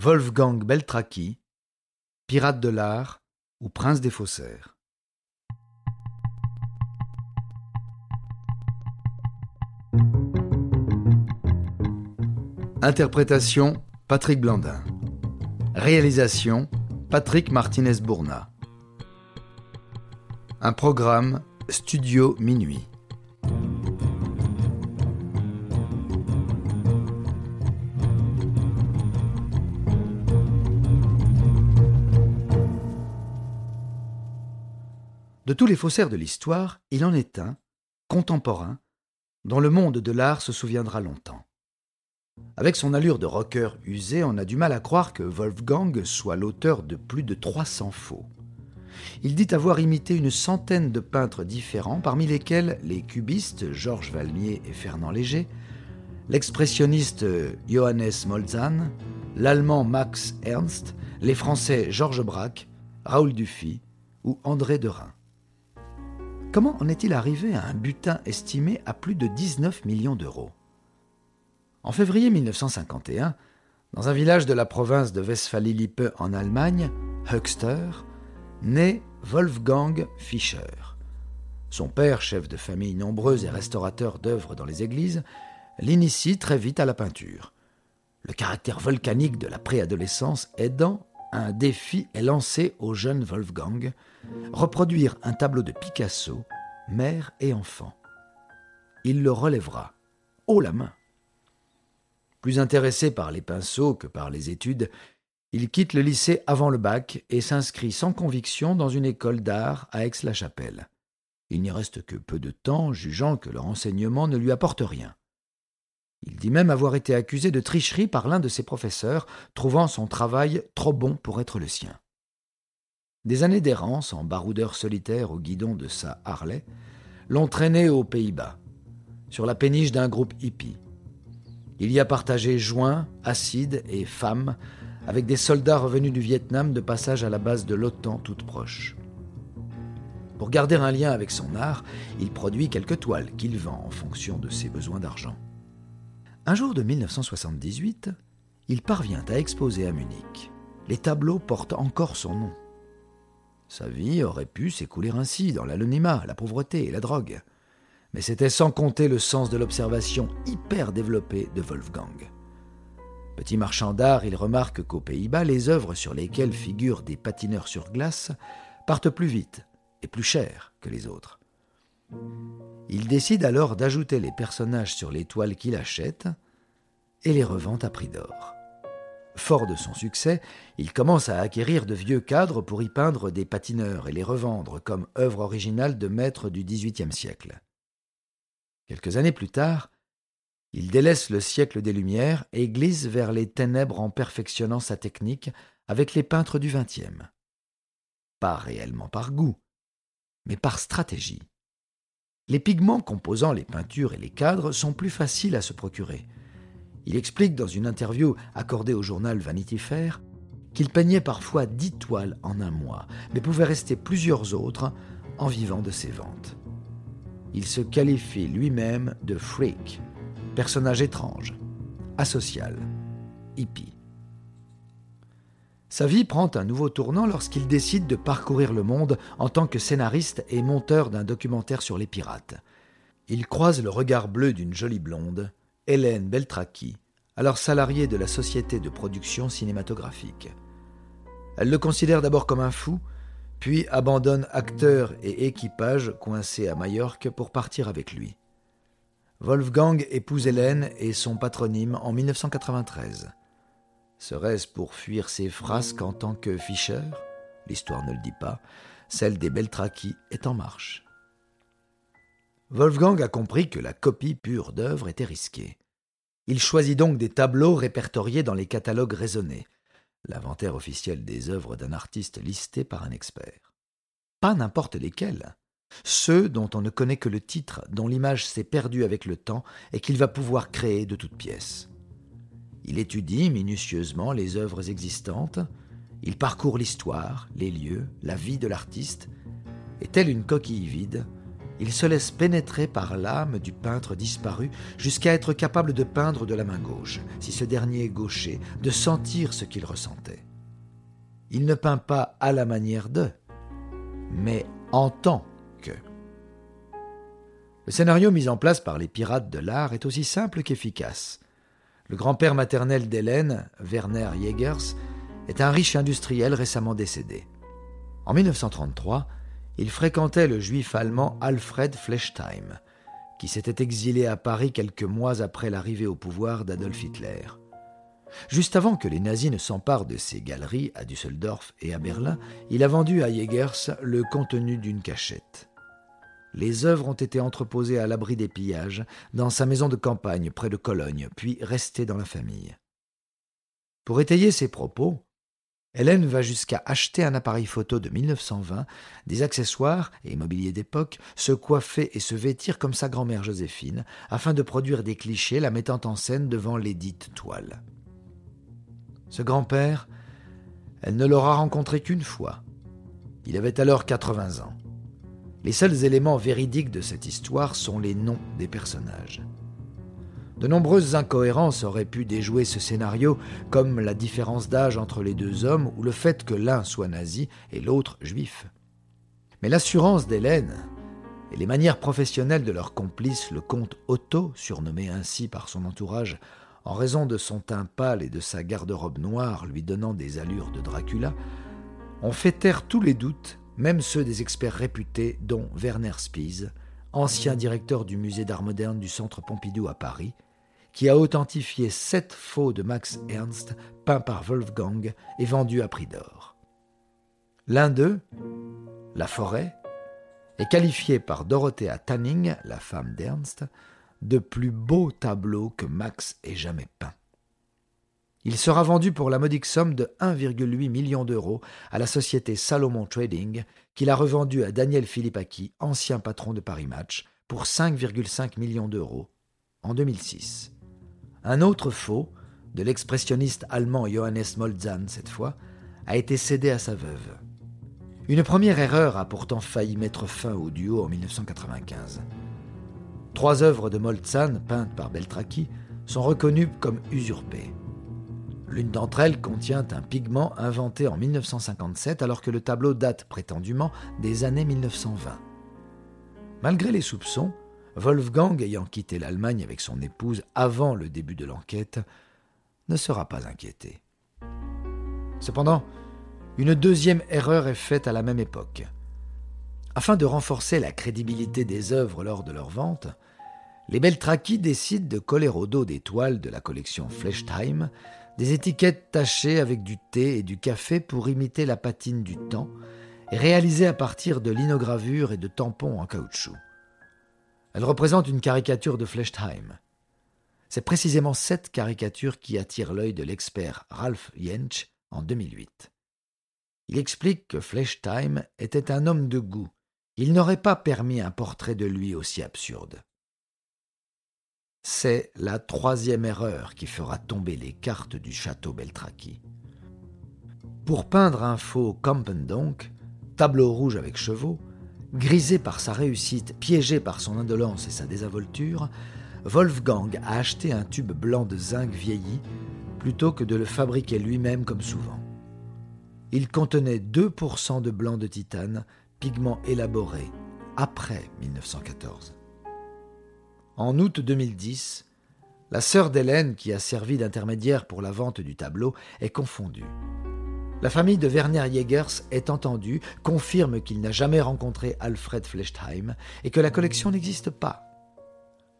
Wolfgang Beltraki, Pirate de l'art ou Prince des faussaires. Interprétation Patrick Blandin. Réalisation Patrick Martinez-Bourna. Un programme Studio Minuit. De tous les faussaires de l'histoire, il en est un, contemporain, dont le monde de l'art se souviendra longtemps. Avec son allure de rocker usé, on a du mal à croire que Wolfgang soit l'auteur de plus de 300 faux. Il dit avoir imité une centaine de peintres différents, parmi lesquels les cubistes Georges Valmier et Fernand Léger, l'expressionniste Johannes Molzahn, l'allemand Max Ernst, les français Georges Braque, Raoul Dufy ou André Derain. Comment en est-il arrivé à un butin estimé à plus de 19 millions d'euros? En février 1951, dans un village de la province de Westphalie-Lippe en Allemagne, Höxter, naît Wolfgang Fischer. Son père, chef de famille nombreuse et restaurateur d'œuvres dans les églises, l'initie très vite à la peinture. Le caractère volcanique de la préadolescence aidant, un défi est lancé au jeune Wolfgang, reproduire un tableau de Picasso, mère et enfant. Il le relèvera, haut la main. Plus intéressé par les pinceaux que par les études, il quitte le lycée avant le bac et s'inscrit sans conviction dans une école d'art à Aix-la-Chapelle. Il n'y reste que peu de temps, jugeant que leur enseignement ne lui apporte rien. Il dit même avoir été accusé de tricherie par l'un de ses professeurs, trouvant son travail trop bon pour être le sien. Des années d'errance en baroudeur solitaire au guidon de sa Harley l'ont traîné aux Pays-Bas, sur la péniche d'un groupe hippie. Il y a partagé joints, acides et femmes avec des soldats revenus du Vietnam de passage à la base de l'OTAN toute proche. Pour garder un lien avec son art, il produit quelques toiles qu'il vend en fonction de ses besoins d'argent. Un jour de 1978, il parvient à exposer à Munich. Les tableaux portent encore son nom. Sa vie aurait pu s'écouler ainsi, dans l'anonymat, la pauvreté et la drogue. Mais c'était sans compter le sens de l'observation hyper développé de Wolfgang. Petit marchand d'art, il remarque qu'aux Pays-Bas, les œuvres sur lesquelles figurent des patineurs sur glace partent plus vite et plus cher que les autres. Il décide alors d'ajouter les personnages sur les toiles qu'il achète et les revend à prix d'or. Fort de son succès, il commence à acquérir de vieux cadres pour y peindre des patineurs et les revendre comme œuvre originale de maîtres du XVIIIe siècle. Quelques années plus tard, il délaisse le siècle des Lumières et glisse vers les ténèbres en perfectionnant sa technique avec les peintres du XXe. Pas réellement par goût, mais par stratégie. Les pigments composant les peintures et les cadres sont plus faciles à se procurer. Il explique dans une interview accordée au journal Vanity Fair qu'il peignait parfois dix toiles en un mois, mais pouvait rester plusieurs autres en vivant de ses ventes. Il se qualifie lui-même de freak, personnage étrange, asocial, hippie. Sa vie prend un nouveau tournant lorsqu'il décide de parcourir le monde en tant que scénariste et monteur d'un documentaire sur les pirates. Il croise le regard bleu d'une jolie blonde, Hélène Beltraki, alors salariée de la société de production cinématographique. Elle le considère d'abord comme un fou, puis abandonne acteurs et équipage coincés à Majorque pour partir avec lui. Wolfgang épouse Hélène et son patronyme en 1993. Serait-ce pour fuir ses frasques en tant que Fischer L'histoire ne le dit pas. Celle des Beltraki est en marche. Wolfgang a compris que la copie pure d'œuvre était risquée. Il choisit donc des tableaux répertoriés dans les catalogues raisonnés, l'inventaire officiel des œuvres d'un artiste listé par un expert. Pas n'importe lesquels, ceux dont on ne connaît que le titre, dont l'image s'est perdue avec le temps et qu'il va pouvoir créer de toutes pièces. Il étudie minutieusement les œuvres existantes, il parcourt l'histoire, les lieux, la vie de l'artiste, et telle une coquille vide, il se laisse pénétrer par l'âme du peintre disparu jusqu'à être capable de peindre de la main gauche, si ce dernier est gaucher, de sentir ce qu'il ressentait. Il ne peint pas à la manière de, mais en tant que. Le scénario mis en place par les pirates de l'art est aussi simple qu'efficace. Le grand-père maternel d'Hélène, Werner Jägers, est un riche industriel récemment décédé. En 1933, il fréquentait le juif allemand Alfred Flechtheim, qui s'était exilé à Paris quelques mois après l'arrivée au pouvoir d'Adolf Hitler. Juste avant que les nazis ne s'emparent de ses galeries à Düsseldorf et à Berlin, il a vendu à Jägers le contenu d'une cachette. Les œuvres ont été entreposées à l'abri des pillages dans sa maison de campagne près de Cologne, puis restées dans la famille. Pour étayer ses propos, Hélène va jusqu'à acheter un appareil photo de 1920, des accessoires et mobilier d'époque, se coiffer et se vêtir comme sa grand-mère Joséphine, afin de produire des clichés la mettant en scène devant les dites toiles. Ce grand-père, elle ne l'aura rencontré qu'une fois. Il avait alors 80 ans. Les seuls éléments véridiques de cette histoire sont les noms des personnages. De nombreuses incohérences auraient pu déjouer ce scénario, comme la différence d'âge entre les deux hommes ou le fait que l'un soit nazi et l'autre juif. Mais l'assurance d'Hélène et les manières professionnelles de leur complice, le comte Otto, surnommé ainsi par son entourage en raison de son teint pâle et de sa garde-robe noire lui donnant des allures de Dracula, ont fait taire tous les doutes, même ceux des experts réputés, dont Werner Spies, ancien directeur du musée d'art moderne du Centre Pompidou à Paris, qui a authentifié sept faux de Max Ernst peints par Wolfgang et vendus à prix d'or. L'un d'eux, La forêt, est qualifié par Dorothea Tanning, la femme d'Ernst, de plus beau tableau que Max ait jamais peint. Il sera vendu pour la modique somme de 1,8 million d'euros à la société Salomon Trading, qui l'a revendu à Daniel Philippaki, ancien patron de Paris Match, pour 5,5 millions d'euros en 2006. Un autre faux, de l'expressionniste allemand Johannes Moltzahn cette fois, a été cédé à sa veuve. Une première erreur a pourtant failli mettre fin au duo en 1995. Trois œuvres de Moltzahn, peintes par Beltraki, sont reconnues comme usurpées. L'une d'entre elles contient un pigment inventé en 1957 alors que le tableau date prétendument des années 1920. Malgré les soupçons, Wolfgang, ayant quitté l'Allemagne avec son épouse avant le début de l'enquête, ne sera pas inquiété. Cependant, une deuxième erreur est faite à la même époque. Afin de renforcer la crédibilité des œuvres lors de leur vente, les Beltraki décident de coller au dos des toiles de la collection Flechtheim des étiquettes tachées avec du thé et du café pour imiter la patine du temps réalisées à partir de linogravures et de tampons en caoutchouc. Elle représente une caricature de Flechtheim. C'est précisément cette caricature qui attire l'œil de l'expert Ralph Jentsch en 2008. Il explique que Flechtheim était un homme de goût. Il n'aurait pas permis un portrait de lui aussi absurde. C'est la troisième erreur qui fera tomber les cartes du château Beltraki. Pour peindre un faux Campen donc, tableau rouge avec chevaux, Grisé par sa réussite, piégé par son indolence et sa désinvolture, Wolfgang a acheté un tube blanc de zinc vieilli plutôt que de le fabriquer lui-même comme souvent. Il contenait 2% de blanc de titane, pigment élaboré après 1914. En août 2010, la sœur d'Hélène, qui a servi d'intermédiaire pour la vente du tableau, est confondue. La famille de Werner Jägers est entendue, confirme qu'il n'a jamais rencontré Alfred Flechtheim et que la collection n'existe pas.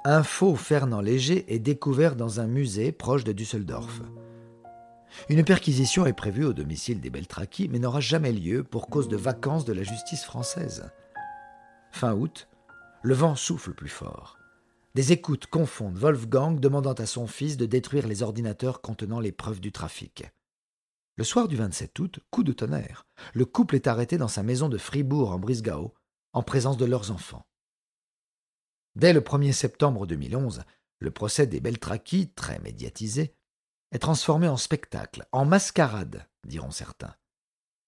Un faux Fernand Léger est découvert dans un musée proche de Düsseldorf. Une perquisition est prévue au domicile des Beltraki, mais n'aura jamais lieu pour cause de vacances de la justice française. Fin août, le vent souffle plus fort. Des écoutes confondent Wolfgang demandant à son fils de détruire les ordinateurs contenant les preuves du trafic. Le soir du 27 août, coup de tonnerre. Le couple est arrêté dans sa maison de Fribourg en Brisgau, en présence de leurs enfants. Dès le 1er septembre 2011, le procès des Beltraki, très médiatisé, est transformé en spectacle, en mascarade, diront certains.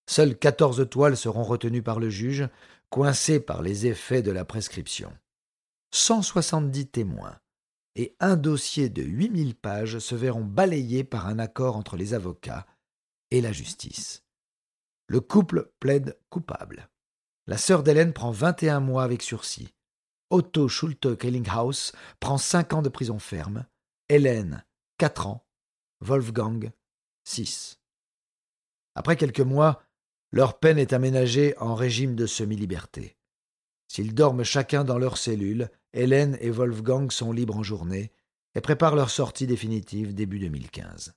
Seules quatorze toiles seront retenues par le juge, coincées par les effets de la prescription. 170 témoins et un dossier de 8000 pages se verront balayés par un accord entre les avocats et la justice. Le couple plaide coupable. La sœur d'Hélène prend 21 mois avec sursis. Otto Schulte Kellinghaus prend 5 ans de prison ferme. Hélène, 4 ans. Wolfgang, 6. Après quelques mois, leur peine est aménagée en régime de semi-liberté. S'ils dorment chacun dans leur cellule, Hélène et Wolfgang sont libres en journée et préparent leur sortie définitive début 2015.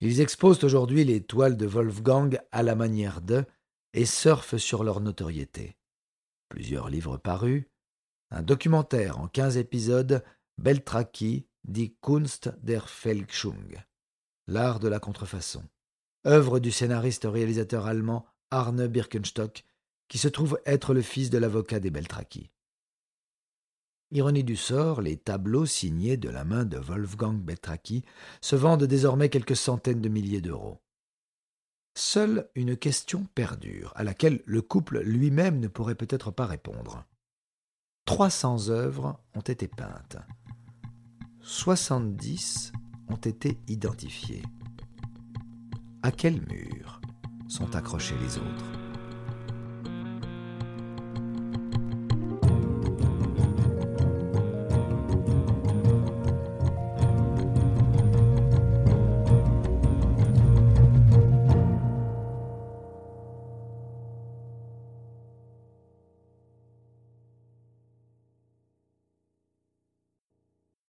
Ils exposent aujourd'hui les toiles de Wolfgang à la manière d'eux et surfent sur leur notoriété. Plusieurs livres parus, un documentaire en quinze épisodes, Beltraki, die Kunst der Fälschung, l'art de la contrefaçon, œuvre du scénariste-réalisateur allemand Arne Birkenstock, qui se trouve être le fils de l'avocat des Beltraki. Ironie du sort, les tableaux signés de la main de Wolfgang Beltraki se vendent désormais quelques centaines de milliers d'euros. Seule une question perdure, à laquelle le couple lui-même ne pourrait peut-être pas répondre. 300 œuvres ont été peintes. 70 ont été identifiées. À quel mur sont accrochés les autres?